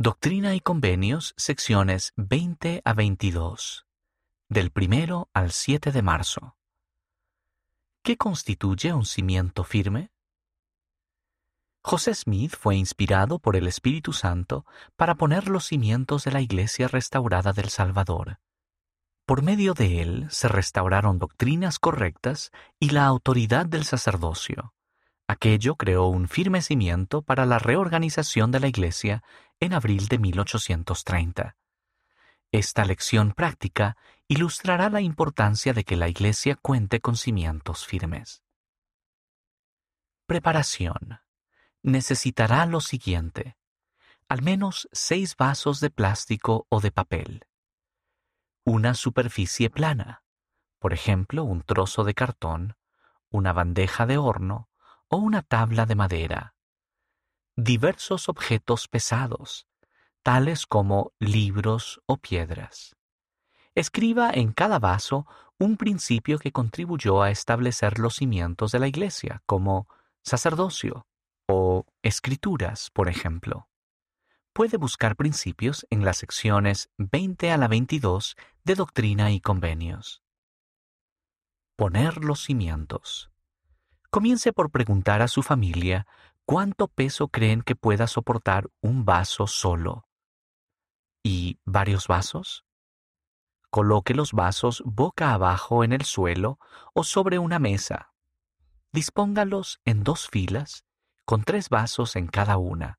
Doctrina y Convenios, secciones 20 a 22, del primero al 7 de marzo. ¿Qué constituye un cimiento firme? José Smith fue inspirado por el Espíritu Santo para poner los cimientos de la Iglesia restaurada del Salvador. Por medio de él se restauraron doctrinas correctas y la autoridad del sacerdocio. Aquello creó un firme cimiento para la reorganización de la Iglesia en abril de 1830. Esta lección práctica ilustrará la importancia de que la Iglesia cuente con cimientos firmes. Preparación. Necesitará lo siguiente. Al menos seis vasos de plástico o de papel. Una superficie plana, por ejemplo un trozo de cartón, una bandeja de horno, o una tabla de madera. Diversos objetos pesados, tales como libros o piedras. Escriba en cada vaso un principio que contribuyó a establecer los cimientos de la Iglesia, como sacerdocio o escrituras, por ejemplo. Puede buscar principios en las secciones 20 a la 22 de Doctrina y Convenios. Poner los cimientos. Comience por preguntar a su familia cuánto peso creen que pueda soportar un vaso solo. ¿Y varios vasos? Coloque los vasos boca abajo en el suelo o sobre una mesa. Dispóngalos en dos filas, con tres vasos en cada una.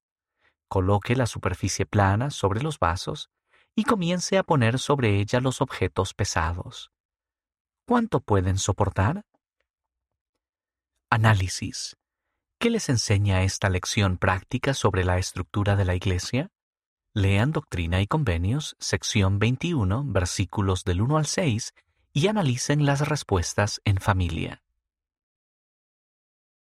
Coloque la superficie plana sobre los vasos y comience a poner sobre ella los objetos pesados. ¿Cuánto pueden soportar? Análisis. ¿Qué les enseña esta lección práctica sobre la estructura de la Iglesia? Lean Doctrina y Convenios, sección 21, versículos del 1 al 6, y analicen las respuestas en familia.